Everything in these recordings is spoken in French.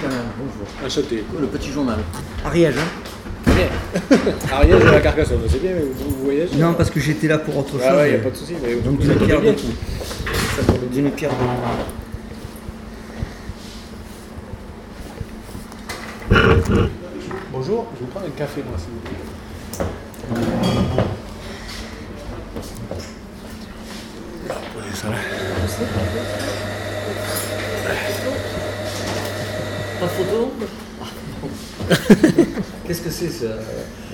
Canal, bonjour. Enchanté. Le petit journal. Ariège, hein Ariège de la Carcassonne, c'est bien, vous, vous voyagez Non, parce que j'étais là pour autre chose. Ah ouais, il n'y a pas de souci. mais vous, Donc vous d'une êtes pierre bien. deux coups. D'une pierre deux coups. Bonjour, je vous prends un café moi s'il vous plaît. Prenez ça là. Pas de photo Qu'est-ce que c'est ça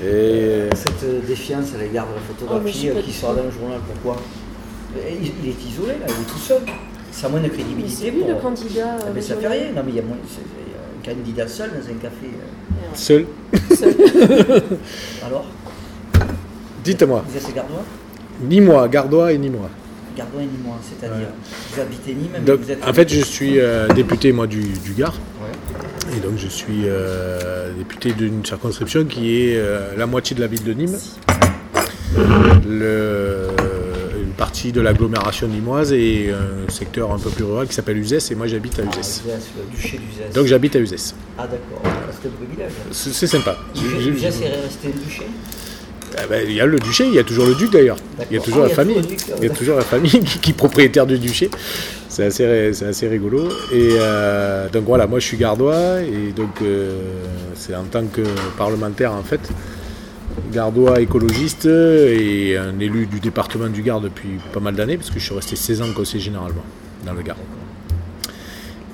Et cette euh, défiance à l'égard de la Oh, photographie suis euh, qui sort tout. d'un journal Pourquoi il, il est isolé là, il est tout seul. Ça a moins de Mais crédibilité. c'est lui pour- le candidat. Ah, euh, mais ça fait rien. Non, mais il y a moins. c'est- c'est un candidat seul dans un café. euh. seul. Alors Dites-moi, Vous êtes gardois ni moi, Gardois et ni moi. Gardois et ni moi, c'est-à-dire Vous habitez Nîmes, mais Donc, vous êtes. en fait, je suis euh, député moi du, du Gard. Ouais. Et donc je suis euh, député d'une circonscription qui est euh, la moitié de la ville de Nîmes, le- une partie de l'agglomération nîmoise et un secteur un peu plus rural qui s'appelle Uzès et moi j'habite à Ah, Uzès. Uzès, le duché d'Uzès. Donc j'habite à Uzès. Ah d'accord, c'est un privilège. C'est c'est sympa. D'Uzès est resté un duché? Ah ben, Il y a le duché, il y a toujours le duc d'ailleurs. Il y a toujours Ah, la il y a famille. Il y a toujours la famille qui, est propriétaire du duché. C'est assez, c'est assez rigolo. Et euh, donc voilà, moi je suis gardois et donc euh, c'est en tant que parlementaire en fait, gardois écologiste et un élu du département du Gard depuis pas mal d'années parce que je suis resté 16 ans conseiller généralement dans le Gard.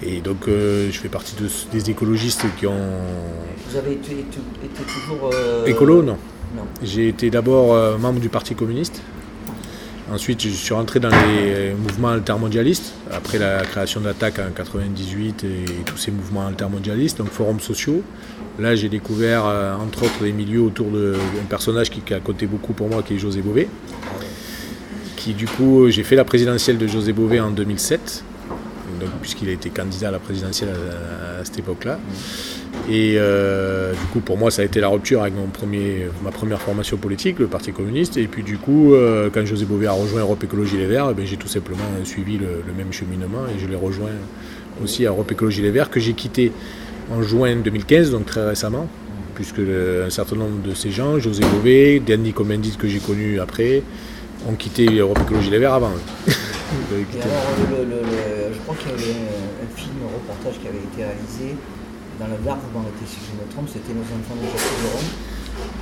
Et donc euh, je fais partie de- des écologistes qui ont... Vous avez été, été- été toujours. Écolo, non. J'ai été d'abord euh, membre du Parti communiste. Ensuite, je suis rentré dans les euh, mouvements altermondialistes, après la création d'Attaque en 98 et tous ces mouvements altermondialistes, donc forums sociaux. Là, j'ai découvert, euh, entre autres, des milieux autour d'un personnage qui, qui a compté beaucoup pour moi, qui est José Bové. Qui, du coup, j'ai fait la présidentielle de José Bové en 2007, donc, puisqu'il a été candidat à la présidentielle à, cette époque-là. Et euh, du coup, pour moi, ça a été la rupture avec mon premier, ma première formation politique, le Parti communiste. Et puis, du coup, euh, quand José Bové a rejoint Europe Écologie Les Verts, ben, j'ai tout simplement suivi le, même cheminement et je l'ai rejoint aussi à Europe Écologie Les Verts, que j'ai quitté en juin 2015, donc très récemment, puisque un certain nombre de ces gens, José Bové, Danny Commandit que j'ai connu après, ont quitté Europe Écologie Les Verts avant. eux. Et alors, le- le- le- je crois qu'il y avait un, un film, un reportage qui avait été réalisé dans Gard, vous m'en mettez si je me trompe, c'était Nos enfants de Jacques.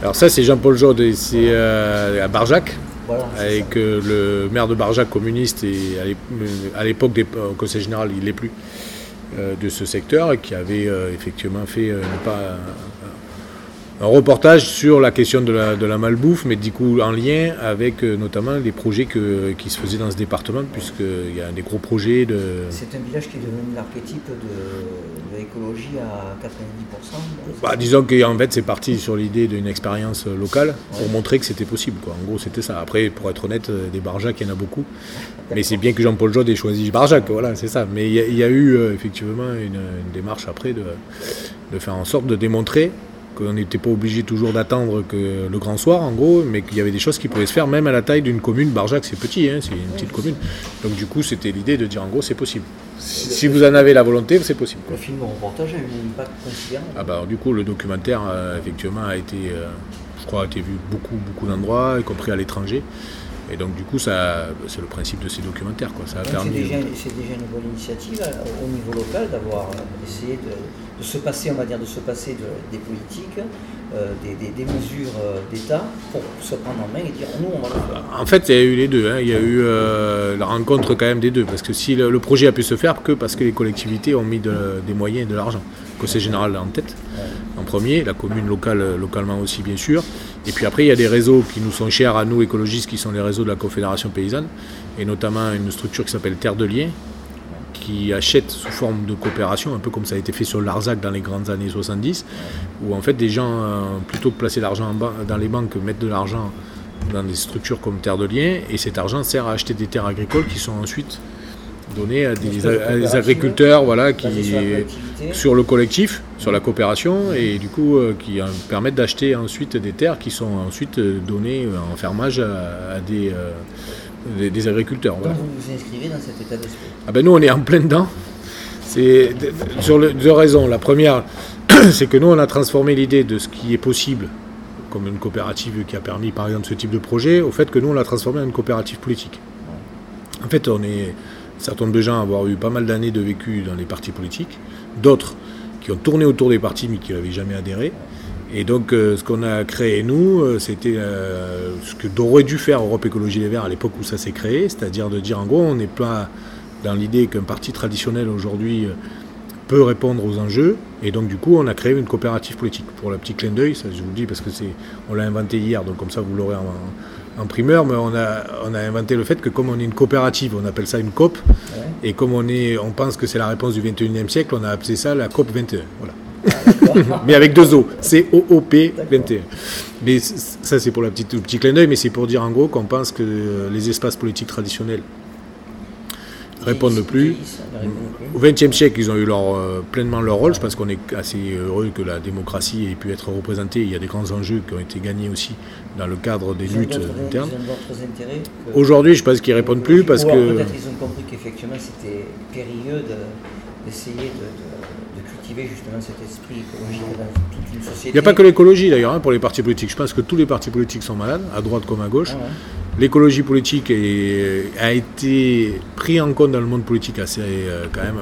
Alors ça, c'est Jean-Paul et c'est euh, à Barjac. Voilà. avec euh, le maire de Barjac communiste et à l'ép- à l'époque au conseil général il n'est plus euh, de ce secteur et qui avait euh, effectivement fait pas un, reportage sur la question de la, de la malbouffe mais du coup en lien avec euh, notamment les projets que- qui se faisaient dans ce département puisqu'il y a des gros projets de. C'est un village qui est devenu l'archétype de, de l'écologie à 90%. Bah, disons qu'en fait c'est parti sur l'idée d'une expérience euh, locale pour montrer que c'était possible. Quoi. En gros c'était ça. Après pour être honnête, euh, des Barjac il y en a beaucoup. Mais c'est bien que Jean-Paul Jode ait choisi Barjac, voilà c'est ça. Mais il y, a- il y a eu euh, effectivement une, une démarche après de, de faire en sorte de démontrer qu'on n'était pas obligé toujours d'attendre que le grand soir en gros, mais qu'il y avait des choses qui pouvaient se faire même à la taille d'une commune. Barjac c'est petit, hein, c'est une petite commune. Donc du coup c'était l'idée de dire en gros c'est possible. Si, si vous en avez la volonté, c'est possible. quoi. Le film reportage a eu un impact considérable. Ah bah, alors, du coup, le documentaire, euh, effectivement, a été, euh, je crois, a été vu beaucoup, beaucoup d'endroits, y compris à l'étranger. Et donc, du coup, ça, c'est le principe de ces documentaires, quoi. Ça a Donc, permis. C'est déjà, une bonne initiative euh, au niveau local d'avoir euh, essayé de, de se passer, on va dire, de se passer de- des politiques, euh, des, des- des mesures d'État pour se prendre en main et dire nous on va le faire. En fait, il y a eu les deux. hein. Il y a eu euh, la rencontre quand même des deux. Parce que si le, le projet a pu se faire que parce que les collectivités ont mis de- des moyens et de l'argent. Le Conseil général en tête, en premier, la commune locale, localement aussi, bien sûr. Et puis après, il y a des réseaux qui nous sont chers à nous, écologistes, qui sont les réseaux de la Confédération paysanne. Et notamment une structure qui s'appelle Terre de Liens, qui achète sous forme de coopération, un peu comme ça a été fait sur l'Arzac dans les grandes années 70, où en fait des gens, euh, plutôt que placer l'argent dans les banques, mettent de l'argent dans des structures comme Terre de Liens, et cet argent sert à acheter des terres agricoles qui sont ensuite données à des, à agriculteurs voilà, qui, sur le collectif, sur la coopération, et du coup euh, qui permettent d'acheter ensuite des terres qui sont ensuite euh, données euh, en fermage à, à des, euh, des, des agriculteurs. Donc voilà. vous vous inscrivez dans cet état d'esprit? Ah ben nous on est en plein dedans. C'est C'est sur deux raisons. La première, c'est que nous, on a transformé l'idée de ce qui est possible comme une coopérative qui a permis par exemple ce type de projet, au fait que nous on l'a transformé en une coopérative politique. En fait, on est un certain nombre de gens avoir eu pas mal d'années de vécu dans les partis politiques, d'autres qui ont tourné autour des partis mais qui n'avaient jamais adhéré. Et donc euh, ce qu'on a créé nous, euh, c'était euh, ce que aurait dû faire Europe Écologie Les Verts à l'époque où ça s'est créé, c'est-à-dire de dire en gros on n'est pas dans l'idée qu'un parti traditionnel aujourd'hui peut répondre aux enjeux. Et donc, du coup, on a créé une coopérative politique. Pour le petit clin d'œil, ça je vous le dis parce que c'est, on l'a inventé hier, donc comme ça vous l'aurez en, primeur, mais on a, on a inventé le fait que comme on est une coopérative, on appelle ça une COP, et comme on, est, on pense que c'est la réponse du 21e siècle, on a appelé ça la COP 21. Voilà. Ah, mais avec deux O, c'est OOP 21. Mais ça, c'est pour la petite, le petit clin d'œil, mais c'est pour dire en gros qu'on pense que les espaces politiques traditionnels répondent plus. Au XXe siècle, ils ont eu leur, euh, pleinement leur rôle. Je pense qu'on est assez heureux que la démocratie ait pu être représentée. Il y a des grands enjeux qui ont été gagnés aussi dans le cadre des luttes internes. Aujourd'hui, je pense qu'ils répondent plus parce que. Peut-être ils ont compris qu'effectivement c'était périlleux d'essayer de, cultiver justement cet esprit écologique dans toute une société. Il n'y a pas que l'écologie d'ailleurs hein, pour les partis politiques. Je pense que tous les partis politiques sont malades, à droite comme à gauche. Ah l'écologie politique a été pris en compte dans le monde politique assez euh, quand même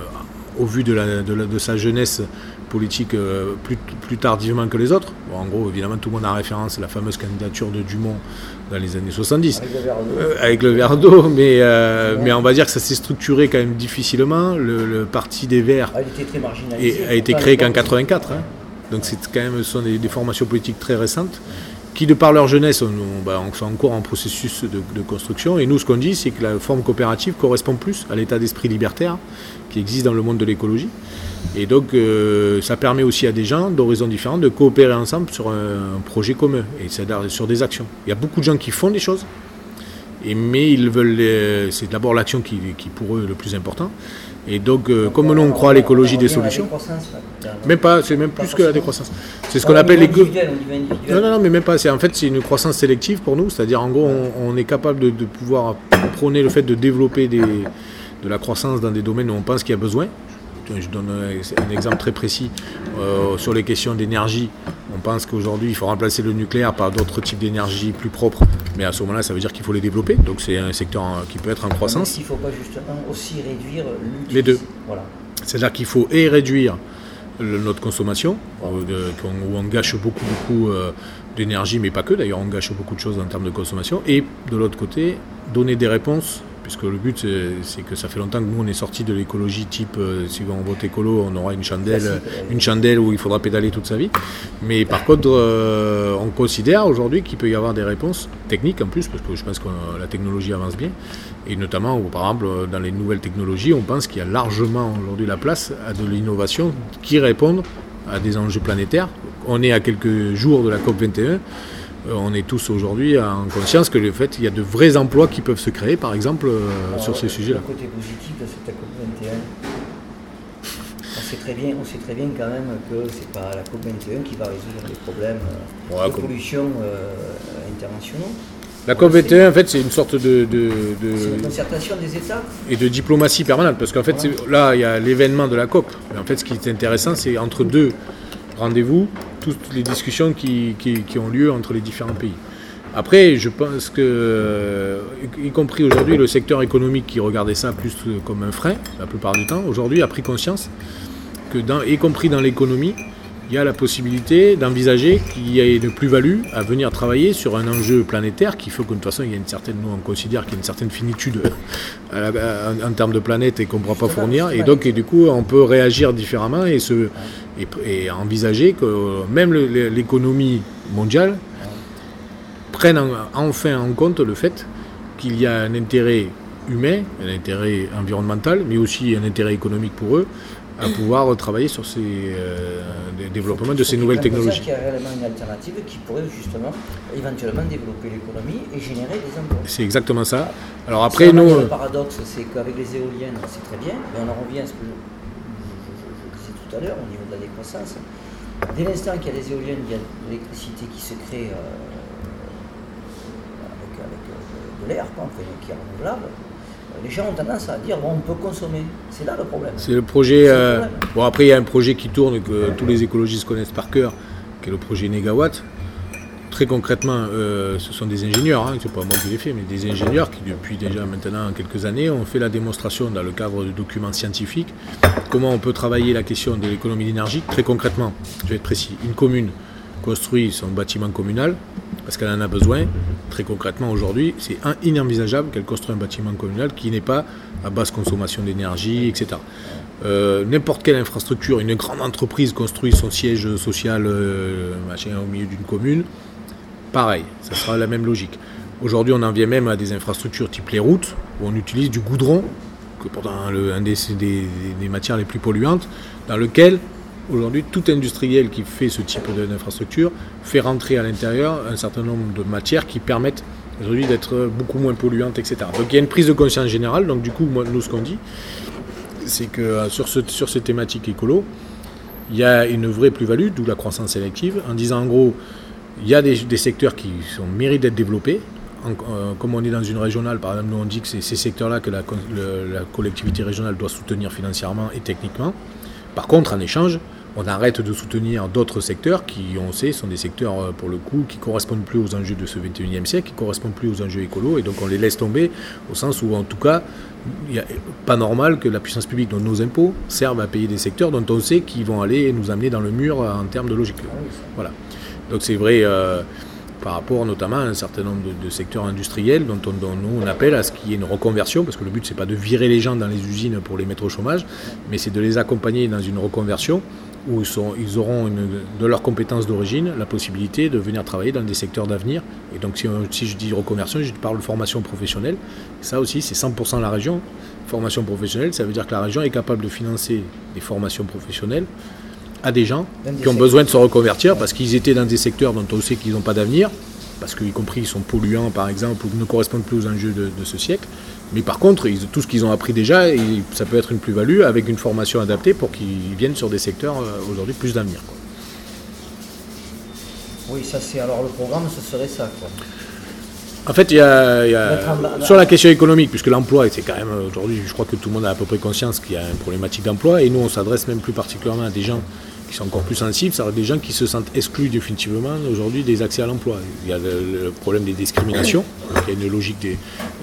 au vu de, de, sa jeunesse politique euh, plus, plus, tardivement que les autres. en gros, évidemment, tout le monde a référence à la fameuse candidature de Dumont dans les années 70. Avec le verre d'eau. Euh, mais, mais on va dire que ça s'est structuré quand même difficilement. Le, Parti des Verts a été, très a été créé qu'en 84. Hein. Donc c'est quand même, ce sont des, des, formations politiques très récentes qui, de par leur jeunesse, bah, sont encore en processus de, construction. Et nous, ce qu'on dit, c'est que la forme coopérative correspond plus à l'état d'esprit libertaire qui existe dans le monde de l'écologie. Et donc, euh, ça permet aussi à des gens d'horizons différents de coopérer ensemble sur un, projet commun et sur des actions. Il y a beaucoup de gens qui font des choses, mais ils veulent. C'est d'abord l'action qui, qui, pour eux, est le plus important. Et donc, euh, comme nous, on croit à l'écologie des solutions. Même pas, c'est même plus que la décroissance. C'est ce qu'on appelle les. Non, non, non, mais même pas. En fait, c'est une croissance sélective pour nous. C'est-à-dire, en gros, on, est capable de, pouvoir prôner le fait de développer des, de la croissance dans des domaines où on pense qu'il y a besoin. Je donne un exemple très précis euh, sur les questions d'énergie. On pense qu'aujourd'hui, il faut remplacer le nucléaire par d'autres types d'énergie plus propres. Mais à ce moment-là, ça veut dire qu'il faut les développer. Donc c'est un secteur qui peut être en croissance. Il ne faut pas justement aussi réduire les deux. Voilà. C'est-à-dire qu'il faut et réduire notre consommation, euh, où on gâche beaucoup, beaucoup euh, d'énergie, mais pas que d'ailleurs, on gâche beaucoup de choses en termes de consommation, et de l'autre côté, donner des réponses puisque le but c'est que ça fait longtemps que nous on est sorti de l'écologie type euh, si on vote écolo on aura une chandelle, une chandelle où il faudra pédaler toute sa vie. Mais par contre euh, on considère aujourd'hui qu'il peut y avoir des réponses techniques en plus parce que je pense que la technologie avance bien et notamment par exemple dans les nouvelles technologies on pense qu'il y a largement aujourd'hui la place à de l'innovation qui répondent à des enjeux planétaires. On est à quelques jours de la COP 21 euh, on est tous aujourd'hui en conscience que le fait il y a de vrais emplois qui peuvent se créer, par exemple, euh, sur ces sujets-là. Le côté positif de cette COP 21, on sait très bien, on sait très bien quand même que c'est pas la COP 21 qui va résoudre les problèmes euh, de pollution internationaux. La COP 21, en fait, c'est une sorte de, de, concertation des États et de diplomatie permanente, parce qu'en fait, là, il y a l'événement de la COP. Mais en fait, ce qui est intéressant, c'est entre deux rendez-vous toutes les discussions qui, ont lieu entre les différents pays. Après, je pense que, euh, y compris aujourd'hui, le secteur économique qui regardait ça plus comme un frein, la plupart du temps, aujourd'hui a pris conscience que, dans, y compris dans l'économie, il y a la possibilité d'envisager qu'il y ait une plus-value à venir travailler sur un enjeu planétaire qui fait que de toute façon, il y a une certaine, nous on considère qu'il y a une certaine finitude en, termes de planète et qu'on ne pourra pas fournir. Et donc, et du coup, on peut réagir différemment et, se, et, envisager que même l'économie mondiale prenne enfin en compte le fait qu'il y a un intérêt humain, un intérêt environnemental, mais aussi un intérêt économique pour eux à pouvoir travailler sur ces euh, développements de ces nouvelles technologies. Il y a réellement une alternative qui pourrait justement éventuellement développer l'économie et générer des emplois. C'est exactement ça. Alors après, nous. Le paradoxe, c'est qu'avec les éoliennes, c'est très bien, mais on en revient à ce que je, disais tout à l'heure au niveau de la décroissance. Dès l'instant qu'il y a des éoliennes, il y a de l'électricité qui se crée euh, avec, avec, euh, de l'air, qui est renouvelable. Les gens ont tendance à dire bon, on peut consommer. C'est là le problème. C'est le projet. bon, après, il y a un projet qui tourne que tous les écologistes connaissent par cœur, qui est le projet Négawatt. Très concrètement, ce sont des ingénieurs, hein, c'est pas moi qui l'ai fait, mais des ingénieurs qui, depuis déjà maintenant quelques années, ont fait la démonstration dans le cadre de documents scientifiques comment on peut travailler la question de l'économie d'énergie. Très concrètement, je vais être précis, une commune construit son bâtiment communal parce qu'elle en a besoin. Très concrètement, aujourd'hui, c'est inenvisageable qu'elle construise un bâtiment communal qui n'est pas à basse consommation d'énergie, etc. Euh, n'importe quelle infrastructure, une grande entreprise construit son siège social euh, au milieu d'une commune, pareil, ça sera la même logique. Aujourd'hui, on en vient même à des infrastructures type les routes, où on utilise du goudron, que pourtant un des, des matières les plus polluantes, dans lequel Aujourd'hui, tout industriel qui fait ce type d'infrastructure fait rentrer à l'intérieur un certain nombre de matières qui permettent aujourd'hui d'être beaucoup moins polluantes, etc. Donc il y a une prise de conscience générale. Donc du coup, nous, ce qu'on dit, c'est que euh, sur, ce, sur ces thématiques écolo, il y a une vraie plus-value, d'où la croissance sélective, en disant en gros, il y a des, secteurs qui sont, méritent d'être développés. Euh, comme on est dans une régionale, par exemple, nous on dit que c'est ces secteurs-là que la, la collectivité régionale doit soutenir financièrement et techniquement. Par contre, en échange, on arrête de soutenir d'autres secteurs qui, on sait, sont des secteurs, euh, pour le coup, qui correspondent plus aux enjeux de ce 21e siècle, qui correspondent plus aux enjeux écolos, et donc on les laisse tomber, au sens où, en tout cas, il n'est pas normal que la puissance publique, dont nos impôts, servent à payer des secteurs dont on sait qu'ils vont aller nous amener dans le mur en termes de logique. Voilà. Donc c'est vrai. Euh, par rapport notamment à un certain nombre de, secteurs industriels dont, nous on appelle à ce qu'il y ait une reconversion, parce que le but c'est pas de virer les gens dans les usines pour les mettre au chômage, mais c'est de les accompagner dans une reconversion où ils, sont, ils auront de leurs compétences d'origine la possibilité de venir travailler dans des secteurs d'avenir. Et donc si, si, je dis reconversion, je parle de formation professionnelle. Ça aussi, c'est 100% la région. Formation professionnelle, ça veut dire que la région est capable de financer des formations professionnelles à des gens qui ont besoin de se reconvertir parce qu'ils étaient dans des secteurs dont on sait qu'ils n'ont pas d'avenir, parce qu'y compris ils sont polluants par exemple ou ne correspondent plus aux enjeux de, ce siècle. Mais par contre, tout ce qu'ils ont appris déjà, ça peut être une plus-value avec une formation adaptée pour qu'ils viennent sur des secteurs euh, aujourd'hui plus d'avenir. Oui, ça c'est alors le programme, ce serait ça. En fait, il y a, sur la question économique, puisque l'emploi, c'est quand même aujourd'hui, je crois que tout le monde a à peu près conscience qu'il y a une problématique d'emploi, et nous on s'adresse même plus particulièrement à des gens qui sont encore plus sensibles, c'est des gens qui se sentent exclus définitivement aujourd'hui des accès à l'emploi. Il y a le, problème des discriminations, il y a une logique des,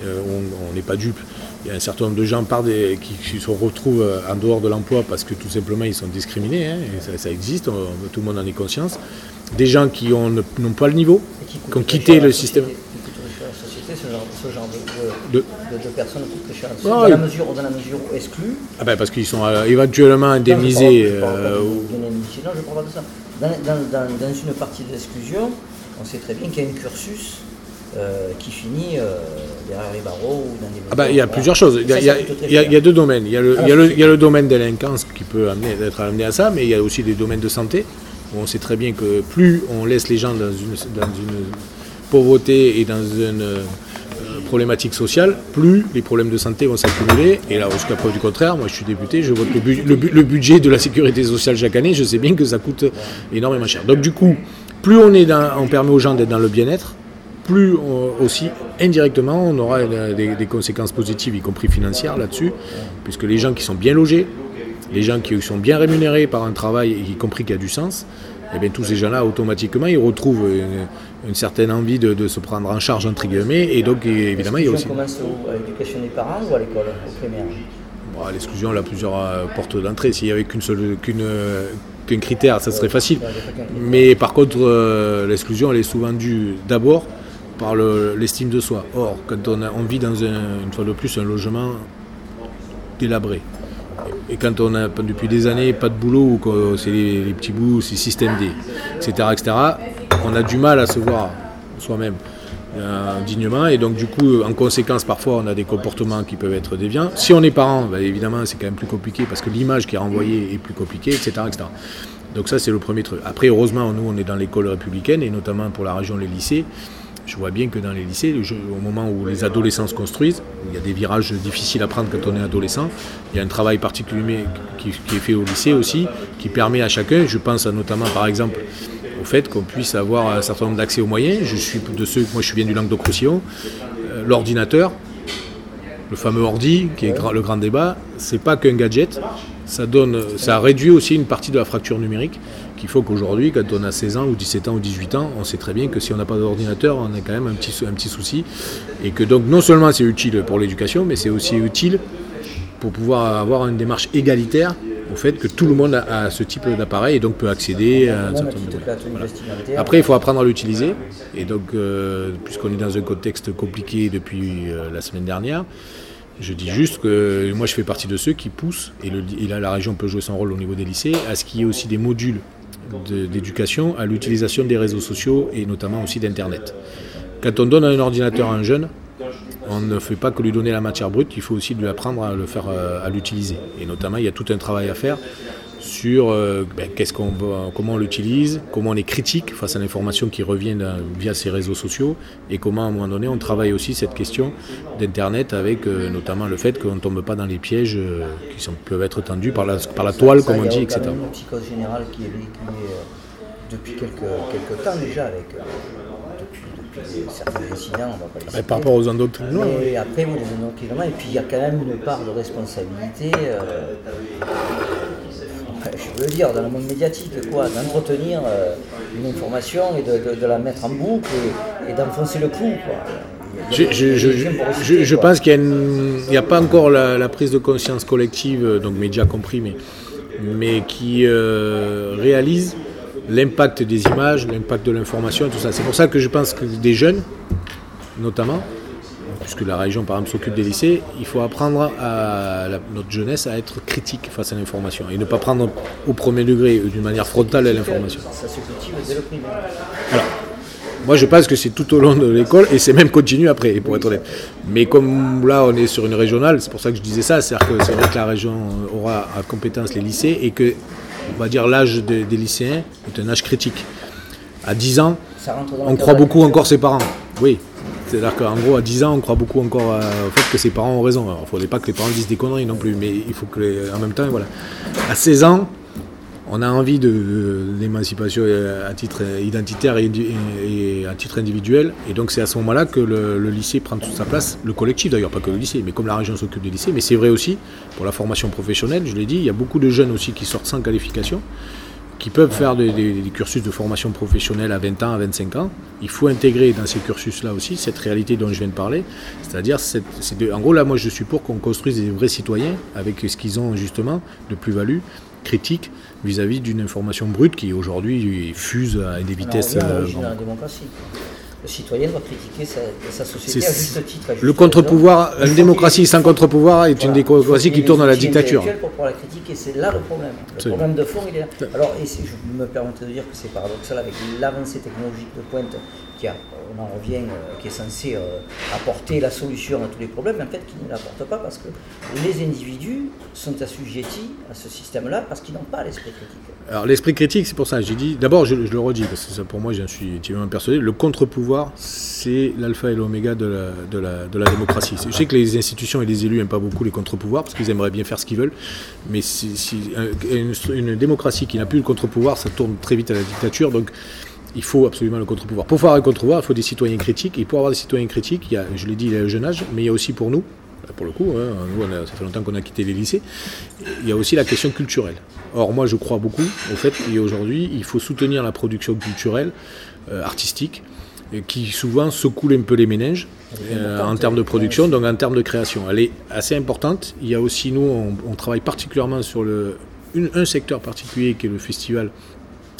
euh, on n'est pas dupe. Il y a un certain nombre de gens par des, qui, se retrouvent en dehors de l'emploi parce que tout simplement ils sont discriminés, hein, et ça, existe, tout le monde en est conscience. Des gens qui n'ont pas le niveau, qui, ont quitté le système ce genre, de, personnes dans, la mesure, dans la mesure exclues. Ah ben parce qu'ils sont euh, éventuellement indemnisés. Non, je ne parle pas de ça. Dans, une partie de l'exclusion, on sait très bien qu'il y a un cursus euh, qui finit euh, derrière les barreaux ou dans des ah ben, Il y a plusieurs choses. Il y a, deux domaines. Il y a le, il y a le, il y a le domaine délinquance qui peut amener, être amené à ça, mais il y a aussi des domaines de santé. Où on sait très bien que plus on laisse les gens dans une, dans une pauvreté et dans une problématiques sociales, plus les problèmes de santé vont s'accumuler. Et là, jusqu'à preuve du contraire, moi je suis député, je vote le, budget de la sécurité sociale chaque année, je sais bien que ça coûte énormément cher. Donc du coup, plus on, est permet aux gens d'être dans le bien-être, plus aussi indirectement on aura des, conséquences positives, y compris financières là-dessus, puisque les gens qui sont bien logés, les gens qui sont bien rémunérés par un travail, y compris qui a du sens, eh bien, tous ces gens-là, automatiquement, ils retrouvent une, certaine envie de, se prendre en charge, entre guillemets. Et donc, évidemment, il y a aussi. commence à l'éducation des parents ou à l'école, au primaire? L'exclusion, elle a plusieurs euh, portes d'entrée. S'il n'y avait qu'une seule, qu'une, qu'un critère, ça serait facile. Mais par contre, euh, l'exclusion, elle est souvent due d'abord par l'estime de soi. Or, quand on, a, on vit dans un, une fois de plus un logement délabré, et quand on a depuis des années pas de boulot, ou c'est les, petits bouts, c'est système D, etc., etc., on a du mal à se voir soi-même euh, dignement. Et donc, du coup, en conséquence, parfois, on a des comportements qui peuvent être déviants. Si on est parent, bah, évidemment, c'est quand même plus compliqué parce que l'image qui est renvoyée est plus compliquée, etc. etc. Donc, ça, c'est le premier truc. Après, heureusement, nous, on est dans l'école républicaine et notamment pour la région, les lycées je vois bien que dans les lycées, au moment où les adolescents se construisent, il y a des virages difficiles à prendre quand on est adolescent, il y a un travail particulier qui, est fait au lycée aussi, qui permet à chacun, je pense notamment par exemple au fait qu'on puisse avoir un certain nombre d'accès aux moyens. Je suis de ceux, moi je bien du Languedoc-Roussillon, euh, l'ordinateur, le fameux ordi, qui est le grand débat, c'est pas qu'un gadget, ça, donne, ça réduit aussi une partie de la fracture numérique qu'il faut qu'aujourd'hui, quand on a 16 ans ou 17 ans ou 18 ans, on sait très bien que si on n'a pas d'ordinateur, on a quand même un petit, un petit souci. Et que donc non seulement c'est utile pour l'éducation, mais c'est aussi utile pour pouvoir avoir une démarche égalitaire au fait que tout le monde a, ce type d'appareil et donc peut accéder à un certain nombre Après, il faut apprendre à l'utiliser. Et donc, euh, puisqu'on est dans un contexte compliqué depuis euh, la semaine dernière, je dis juste que moi je fais partie de ceux qui poussent, et, là la région peut jouer son rôle au niveau des lycées, à ce qu'il y ait aussi des modules d'éducation à l'utilisation des réseaux sociaux et notamment aussi d'Internet. Quand on donne un ordinateur à un jeune, on ne fait pas que lui donner la matière brute, il faut aussi lui apprendre à le faire euh, à l'utiliser. Et notamment, il y a tout un travail à faire sur euh, ben, qu'est-ce qu'on comment on l'utilise, comment on est critique face à l'information qui revient via ces réseaux sociaux, et comment à un moment donné on travaille aussi cette question d'Internet avec euh, notamment le fait qu'on ne tombe pas dans les pièges qui peuvent être tendus par la, par la toile, comme on dit, etc. Il y a une psychose générale qui est véhiculée depuis quelques, quelques temps déjà avec certains incidents, on va pas les Par rapport aux endoctrinements Et après, oui, les endoctrinements, et puis il y a quand même une part de responsabilité, euh, je veux dire, dans le monde médiatique, quoi, d'entretenir euh, une information et de, la mettre en boucle et, d'enfoncer le clou, Je, je, je, pense qu'il n'y a, pas encore la, prise de conscience collective, donc médias compris, mais, mais qui euh, réalise l'impact des images, l'impact de l'information et tout ça. C'est pour ça que je pense que des jeunes, notamment, puisque la région par exemple s'occupe des lycées, il faut apprendre à notre jeunesse à être critique face à l'information et ne pas prendre au premier degré d'une manière frontale l'information. Alors, moi je pense que c'est tout au long de l'école et c'est même continu après, pour être honnête. Mais comme là on est sur une régionale, c'est pour ça que je disais ça, c'est-à-dire que c'est vrai que la région aura à compétence les lycées et que on va dire l'âge des, lycéens est un âge critique. À 10 ans, on croit beaucoup encore ses parents. Oui. C'est-à-dire qu'en gros, à 10 ans, on croit beaucoup encore au fait que ses parents ont raison. il ne faudrait pas que les parents disent des conneries non plus, mais il faut que, en même temps, voilà. À 16 ans, on a envie de, l'émancipation à titre identitaire et, à titre individuel. Et donc c'est à ce moment-là que le, lycée prend toute sa place, le collectif d'ailleurs, pas que le lycée, mais comme la région s'occupe des lycées. Mais c'est vrai aussi pour la formation professionnelle, je l'ai dit, il y a beaucoup de jeunes aussi qui sortent sans qualification qui peuvent faire des, cursus de formation professionnelle à 20 ans, à 25 ans. Il faut intégrer dans ces cursus-là aussi cette réalité dont je viens de parler. C'est-à-dire, en gros, là, moi, je suis pour qu'on construise des vrais citoyens avec ce qu'ils ont justement de plus-value critique vis-à-vis d'une information brute qui aujourd'hui fuse à des vitesses. Euh, la démocratie. Le citoyen doit critiquer sa, société à juste titre. le contre-pouvoir, une démocratie sans contre-pouvoir est une démocratie qui tourne à la dictature. Pour pouvoir la critiquer, c'est là le problème. Le problème de fond, il est là. Alors, et je me permets de dire que c'est paradoxal avec l'avancée technologique de pointe qui a on en revient, euh, qui est censé euh, apporter la solution à tous les problèmes, mais en fait qui ne l'apporte pas parce que les individus sont assujettis à ce système-là parce qu'ils n'ont pas l'esprit critique. Alors l'esprit critique, c'est pour ça, j'ai dit, d'abord je, le redis, parce que ça, pour moi j'en suis intimement persuadé, le contre-pouvoir, c'est l'alpha et l'oméga de la, démocratie. Je sais que les institutions et les élus n'aiment pas beaucoup les contre-pouvoirs parce qu'ils aimeraient bien faire ce qu'ils veulent, mais une, une démocratie qui n'a plus de contre-pouvoir, ça tourne très vite à la dictature, donc il faut absolument le contre-pouvoir. Pour faire un contre-pouvoir, il faut des citoyens critiques. Et pour avoir des citoyens critiques, il y a, je l'ai dit, il y a le jeune âge, mais il y a aussi pour nous, pour le coup, hein, nous, ça fait longtemps qu'on a quitté les lycées, il y a aussi la question culturelle. Or, moi, je crois beaucoup au fait qu'aujourd'hui, il faut soutenir la production culturelle, euh, artistique, qui souvent secoue un peu les méninges euh, en termes de production, donc en termes de création. Elle est assez importante. Il y a aussi, nous, on, travaille particulièrement sur le, un secteur particulier qui est le festival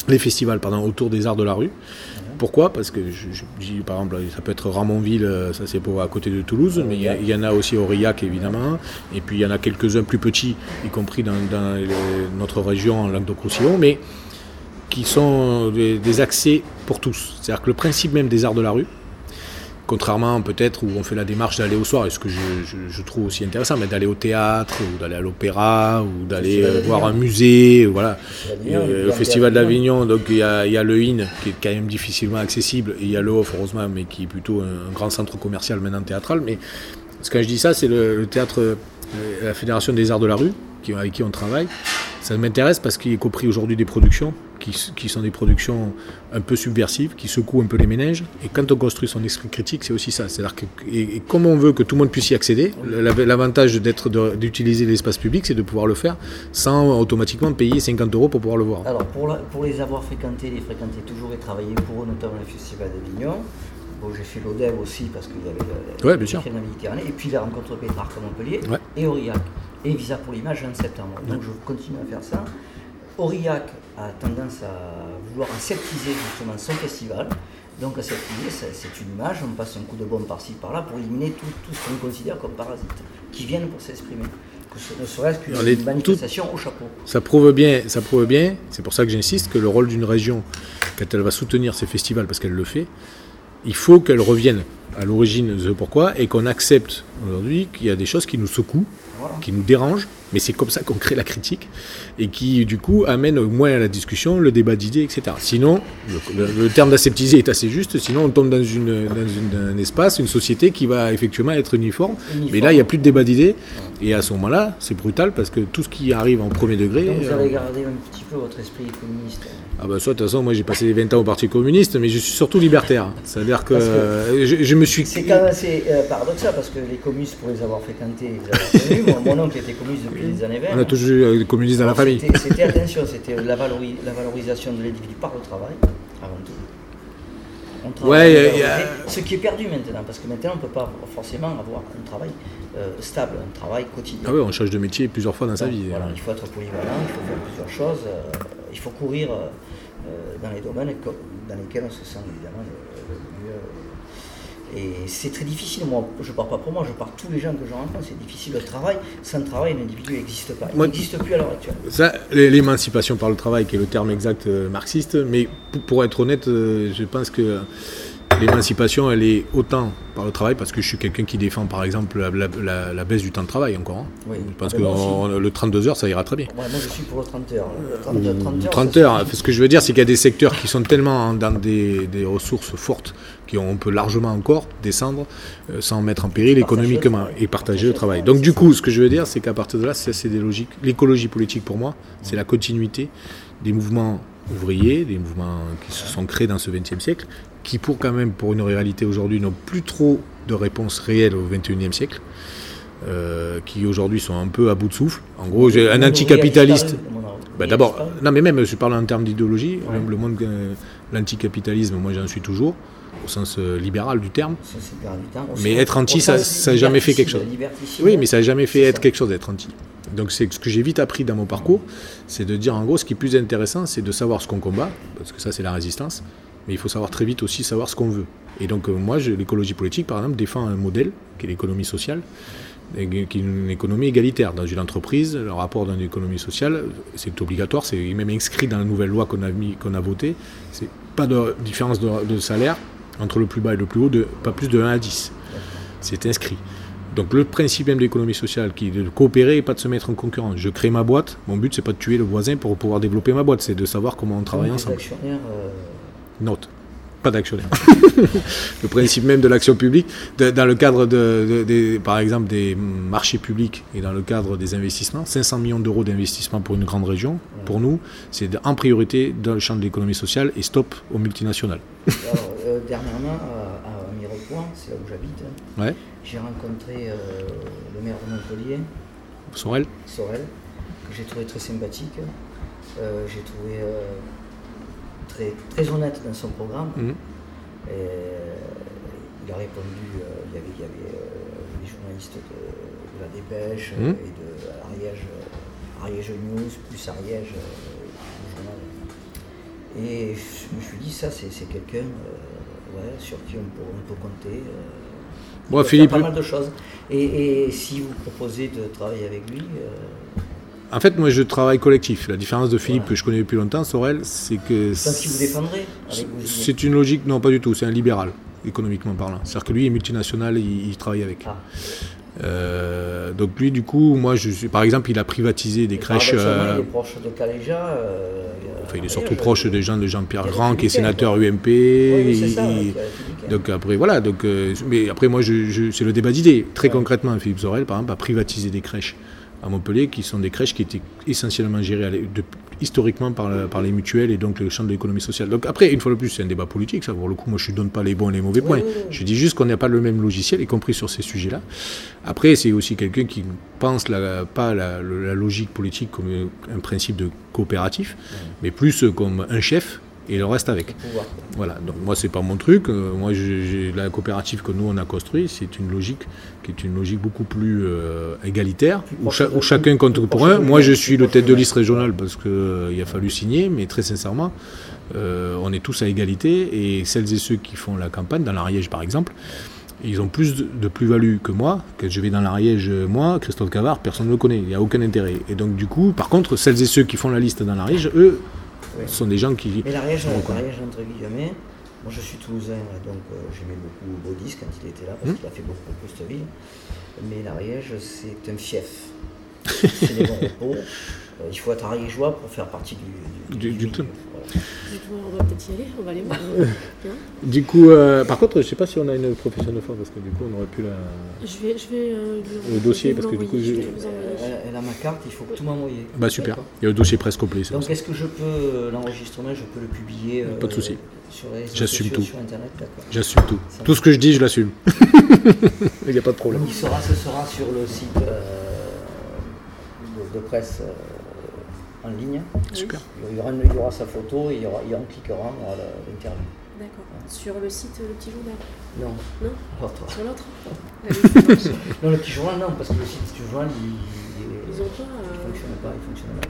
les festivals pardon, autour des arts de la rue. Pourquoi? Parce que, je, par exemple, ça peut être Ramonville, euh, ça c'est à côté de Toulouse, mais il y, en a aussi Aurillac évidemment, et puis il y en a quelques-uns plus petits, y compris dans, notre région en Languedoc-Roussillon, mais qui sont des accès pour tous. C'est-à-dire que le principe même des arts de la rue, Contrairement peut-être où on fait la démarche d'aller au soir, et ce que je, trouve aussi intéressant, mais d'aller au théâtre, ou d'aller à l'opéra, ou d'aller euh, voir un musée, voilà. le Festival d'Avignon, donc il y, a, le IN, qui est quand même difficilement accessible, et il y a le OFF, heureusement, mais qui est plutôt un, grand centre commercial maintenant théâtral. Mais ce que je dis ça, c'est le, théâtre, euh, la Fédération des Arts de la Rue, qui, avec qui on travaille. Ça m'intéresse parce qu'il y compris aujourd'hui des productions qui, sont des productions un peu subversives, qui secouent un peu les ménages. Et quand on construit son esprit critique, c'est aussi ça. C'est-à-dire que, et, comme on veut que tout le monde puisse y accéder, l'avantage d'être d'utiliser l'espace public, c'est de pouvoir le faire sans automatiquement payer 50 euros pour pouvoir le voir. Alors, pour, pour les avoir fréquentés, les fréquenter toujours et travailler pour eux, notamment le Festival d'Avignon, j'ai fait l'ODEV aussi parce qu'il y avait le, ouais, bien. Et puis la rencontre Pétrarque à Montpellier et Aurillac. Et Visa pour l'image en septembre. Donc je continue à faire ça. Aurillac a tendance à vouloir aseptiser justement son festival. Donc aseptiser, c'est une image, on passe un coup de bombe par-ci par-là pour éliminer tout, tout ce qu'on considère comme parasites, qui viennent pour s'exprimer. Que ce ne serait-ce qu'une manifestation au chapeau. Ça prouve bien, ça prouve bien, c'est pour ça que j'insiste, que le rôle d'une région, quand elle va soutenir ces festivals, parce qu'elle le fait, il faut qu'elle revienne à l'origine de pourquoi et qu'on accepte aujourd'hui qu'il y a des choses qui nous secouent, qui nous dérangent, mais c'est comme ça qu'on crée la critique et qui du coup amène au moins à la discussion, le débat d'idées, etc. Sinon, le, terme d'aseptiser est assez juste, sinon on tombe dans, une, un espace, une société qui va effectivement être uniforme, mais là il n'y a plus de débat d'idées. Et à ce moment-là c'est brutal parce que tout ce qui arrive en premier degré... Donc vous avez gardé un petit peu votre esprit communiste. Ah bah soit de toute façon moi j'ai passé 20 ans au Parti communiste mais je suis surtout libertaire. C'est-à-dire que, je, me suis... C'est quand même assez euh, paradoxal parce que les communistes pour les avoir fréquentés, mon, oncle était communiste depuis les années 20. On a toujours eu des communistes dans la famille. C'était attention, c'était la, valorisation de l'individu par le travail avant tout. Ouais, Ce qui est perdu maintenant, parce que maintenant on ne peut pas forcément avoir un travail euh, stable, un travail quotidien. Ah oui, on change de métier plusieurs fois dans sa vie. Voilà, il faut être polyvalent, il faut faire plusieurs choses, euh, il faut courir dans les domaines dans lesquels on se sent évidemment le, mieux. Et c'est très difficile, moi je ne parle pas pour moi, je parle tous les gens que je rencontre, c'est difficile. Le travail, sans travail, l'individu n'existe pas. Il n'existe plus à l'heure actuelle. Ça, l'émancipation par le travail, qui est le terme exact euh, marxiste, mais pour, être honnête, euh, je pense que l'émancipation, elle est autant par le travail, parce que je suis quelqu'un qui défend par exemple la, baisse du temps de travail encore. Hein. Oui. Je pense ah ben que le 32 heures, ça ira très bien. moi je suis pour le 30 heures. 30, heures, ce que je veux dire, c'est qu'il y a des secteurs qui sont tellement dans des, ressources fortes qu'on peut largement encore descendre euh, sans mettre en péril économiquement et partager le travail. Donc du coup, ce que je veux dire, c'est qu'à partir de là, c'est des logiques. L'écologie politique pour moi, c'est la continuité des mouvements ouvriers, des mouvements qui se sont créés dans ce XXe siècle, qui pour quand même, pour une réalité aujourd'hui, n'ont plus trop de réponses réelles au XXIe siècle, euh, qui aujourd'hui sont un peu à bout de souffle. En gros, j'ai un anticapitaliste. Ben D'abord, non mais même, je parle en termes d'idéologie, le monde, euh, l'anticapitalisme, moi j'en suis toujours, au sens euh, libéral du terme. Mais être anti, ça n'a jamais fait quelque chose. Oui, mais ça n'a jamais fait être quelque chose d'être anti. Donc c'est ce que j'ai vite appris dans mon parcours, c'est de dire en gros ce qui est plus intéressant, c'est de savoir ce qu'on combat, parce que ça c'est la résistance, mais il faut savoir très vite aussi savoir ce qu'on veut. Et donc euh, moi, l'écologie politique, par exemple, défend un modèle qui est l'économie sociale, qui est une économie égalitaire. Dans une entreprise, le rapport d'une économie sociale, c'est obligatoire, c'est même inscrit dans la nouvelle loi qu'on a, mis, qu'on a votée. C'est pas de différence de, de, salaire entre le plus bas et le plus haut, de pas plus de 1 à 10. C'est inscrit. Donc le principe même de l'économie sociale, qui est de coopérer et pas de se mettre en concurrence. Je crée ma boîte, mon but c'est pas de tuer le voisin pour pouvoir développer ma boîte, c'est de savoir comment on travaille ensemble. Euh, Note. Pas d'actionnaire. le principe même de l'action publique, dans le cadre de, par exemple des marchés publics et dans le cadre des investissements, 500 millions d'euros d'investissement pour une grande région, pour nous, c'est en priorité dans le champ de l'économie sociale et stop aux multinationales. Euh, dernièrement, à, Mirepoix, c'est là où j'habite, ouais. j'ai rencontré euh, le maire de Montpellier, Sorel, Sorel que j'ai trouvé très sympathique. Euh, j'ai trouvé très, très honnête dans son programme. Mhm. il a répondu, il y avait, il y avait les journalistes de, la Dépêche mhm. et de Ariège, Ariège News, plus Ariège, journal. Et je me suis dit, ça, c'est quelqu'un sur qui on peut, compter. Euh, Moi, Philippe. Pas mal de choses. Et, si vous proposez de travailler avec lui. Euh, en fait, moi, je travaille collectif. La différence de Philippe, que je connais depuis longtemps, Sorel, c'est que. qui vous défendrez C'est une logique, non, pas du tout. C'est un libéral, économiquement parlant. C'est-à-dire que lui est multinational, il, travaille avec. Ah. Euh, donc lui, du coup, moi, je suis, par exemple, il a privatisé des crèches. Euh, il est proche de Caléja. Euh, enfin, il est surtout proche des gens de Jean-Pierre Grand, qui est sénateur UMP. ça, donc après, voilà. Donc, mais après, moi, je, c'est le débat d'idées. Très concrètement, Philippe Sorel, par exemple, a privatisé des crèches à Montpellier qui sont des crèches qui étaient essentiellement gérées historiquement par, par, les mutuelles et donc le champ de l'économie sociale. Donc après, une fois de plus, c'est un débat politique, ça pour le coup, moi je ne donne pas les bons et les mauvais points. Je dis juste qu'on n'a pas le même logiciel, y compris sur ces sujets-là. Après, c'est aussi quelqu'un qui pense la, pas la, logique politique comme un principe de coopératif, mais plus comme un chef et le reste avec. Voilà, donc moi c'est pas mon truc. Euh, moi j'ai la coopérative que nous on a construite, c'est une logique qui est une logique beaucoup plus euh, égalitaire, où, chacun compte pour un. Moi je suis le tête de liste régionale parce qu'il euh, a fallu signer, mais très sincèrement, on est tous à égalité et celles et ceux qui font la campagne, dans l'Ariège par exemple, ils ont plus de plus-value que moi. Que je vais dans l'Ariège, moi, Christophe Cavard, personne ne le connaît, il n'y a aucun intérêt. Et donc du coup, par contre, celles et ceux qui font la liste dans l'Ariège, eux, ce sont des gens qui. Mais l'Ariège, entre guillemets, moi je suis toulousain, donc euh, j'aimais beaucoup Baudis quand il était là, parce hmm. qu'il a fait beaucoup pour cette ville. Mais l'Ariège, c'est un fief. c'est des bons repos. Euh, il faut être ariégeois pour faire partie du, du, du, du on va peut-être y aller, on va aller voir. du coup, euh, par contre, je ne sais pas si on a une profession de foi, parce que du coup, on aurait pu la. Je vais, je vais euh, le dossier, parce que du coup, elle, a ma carte, il faut que tout m'envoyer. Bah super. Il y a le dossier presque complet. Donc, est-ce que je peux l'enregistrement, je peux le publier Pas de souci. Sur les J'assume tout. Sur Internet, J'assume tout. tout ce que je dis, je l'assume. Il n'y a pas de problème. il sera, ce sera sur le site de, presse en ligne. Super. Il y, aura, il y aura sa photo, et il y aura, il y aura, on cliquera, on aura l'interview. D'accord. Sur le site Le Petit Journal Non. Non L'autre. Sur l'autre Non, le Petit Journal, non, parce que le site du Journal, il, ils ont pas. Il fonctionne pas, il fonctionne pas.